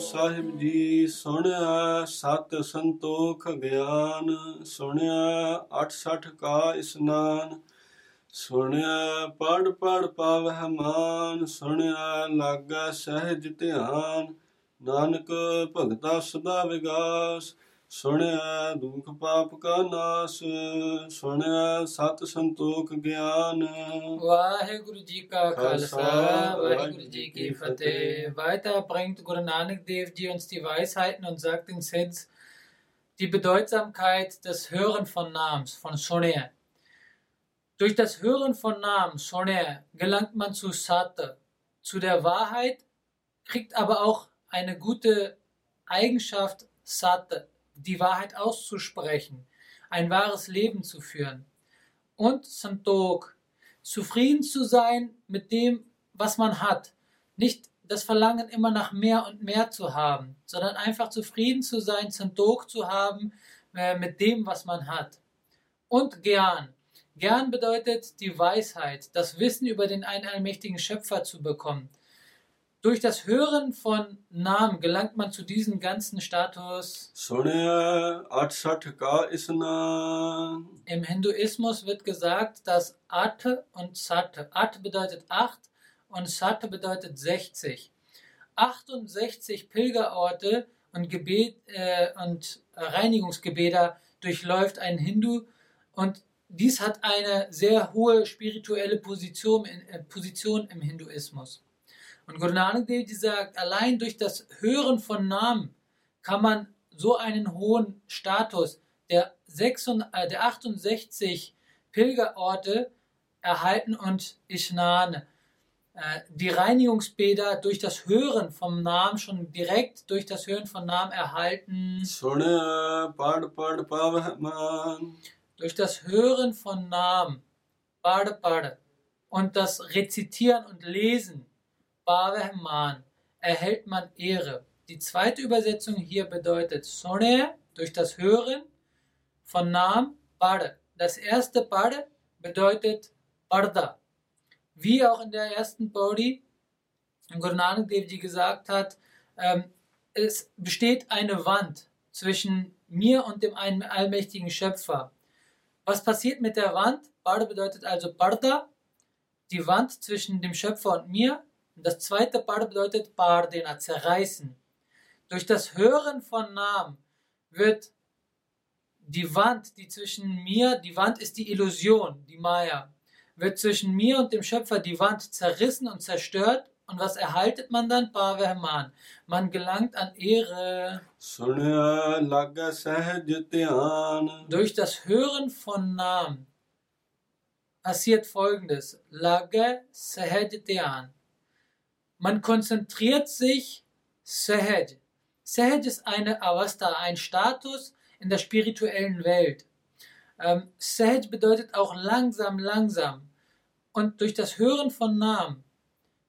ਸਾਹਿਬ ਜੀ, ਸੁਣਿਆ ਸਤ ਸੰਤੋਖ ਗਿਆਨ, ਸੁਣਿਆ 68 ਕਾ ਇਸਨਾਨ, ਸੁਣਿਆ ਪੜ ਪੜ ਪਾਵਹਿ ਮਾਨ, ਸੁਣਿਆ ਲਾਗਾ ਸਹਿਜ ਧਿਆਨ, ਨਾਨਕ ਭਗਤਾ ਸਦਾ ਵਿਗਾਸ ਸੁਣਿਆ ਦੁਖ ਪਾਪ ਕਾ ਨਾਸ ਸੁਣਿਆ ਸਤ ਸੰਤੋਖ ਗਿਆਨ Vaheguru Ji ka Khalsa, Khalsa, Vaheguru Vaheguru Ji Ji ki ki Fateh. Weiter bringt Guru Nanak Dev Ji uns die Weisheiten und sagt in Sids die Bedeutsamkeit des Hören von Namens, von Sonne. Durch das Hören von Namen, Sonne, gelangt man zu Sat, zu der Wahrheit, kriegt aber auch eine gute Eigenschaft, Sat, die Wahrheit auszusprechen, ein wahres Leben zu führen. Und Santok, zufrieden zu sein mit dem, was man hat. Nicht das Verlangen immer nach mehr und mehr zu haben, sondern einfach zufrieden zu sein, Santok zu haben äh, mit dem, was man hat. Und Gern. Gern bedeutet die Weisheit, das Wissen über den einen allmächtigen Schöpfer zu bekommen. Durch das Hören von Namen gelangt man zu diesem ganzen Status. Im Hinduismus wird gesagt, dass At und Sat. At bedeutet 8 und Sat bedeutet 60. 68 Pilgerorte und, Gebet, äh, und Reinigungsgebete durchläuft ein Hindu und dies hat eine sehr hohe spirituelle Position, äh, Position im Hinduismus. Und Guru Nanak Dev Ji sagt, allein durch das Hören von Namen kann man so einen hohen Status der, 68 äh, Pilgerorte erhalten und Ishnane. Äh, die Reinigungsbäder durch das Hören vom Namen schon direkt durch das Hören von Namen erhalten. Durch das Hören von Namen. Und das Rezitieren und Lesen Bavehman, erhält man Ehre. Die zweite Übersetzung hier bedeutet Sone, durch das Hören von Namen, Bade. Das erste Bade bedeutet Barda. Wie auch in der ersten Pauri Guru Nanak Dev gesagt hat, ähm, es besteht eine Wand zwischen mir und dem allmächtigen Schöpfer. Was passiert mit der Wand? Barda bedeutet also Barda, die Wand zwischen dem Schöpfer und mir. Das zweite Paar bedeutet Pardina, zerreißen. Durch das Hören von Namen wird die Wand, die zwischen mir, die Wand ist die Illusion, die Maya, wird zwischen mir und dem Schöpfer die Wand zerrissen und zerstört. Und was erhaltet man dann? Pavehman. Man gelangt an Ehre. Durch das Hören von Namen passiert folgendes. Laga Sahajtyan. Man konzentriert sich Sahed. Sahed ist eine Avasta, ein Status in der spirituellen Welt. Ähm, Sehed bedeutet auch langsam, langsam. Und durch das Hören von Namen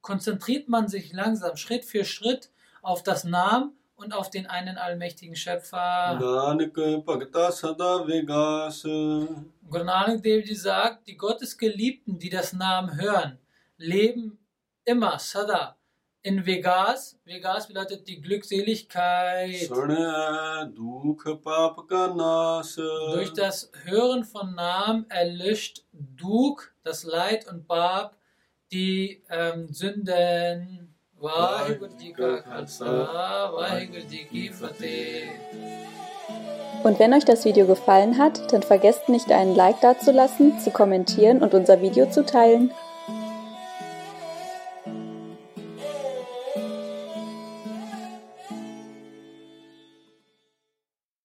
konzentriert man sich langsam, Schritt für Schritt auf das Namen und auf den einen allmächtigen Schöpfer. Guru Nanak Devji sagt, die Gottesgeliebten, die das Namen hören, leben immer Sada in Vegas. Vegas bedeutet die Glückseligkeit. Durch das Hören von Namen erlischt Duk das Leid und Bab die ähm, Sünden. Und wenn euch das Video gefallen hat, dann vergesst nicht einen Like dazulassen, zu kommentieren und unser Video zu teilen.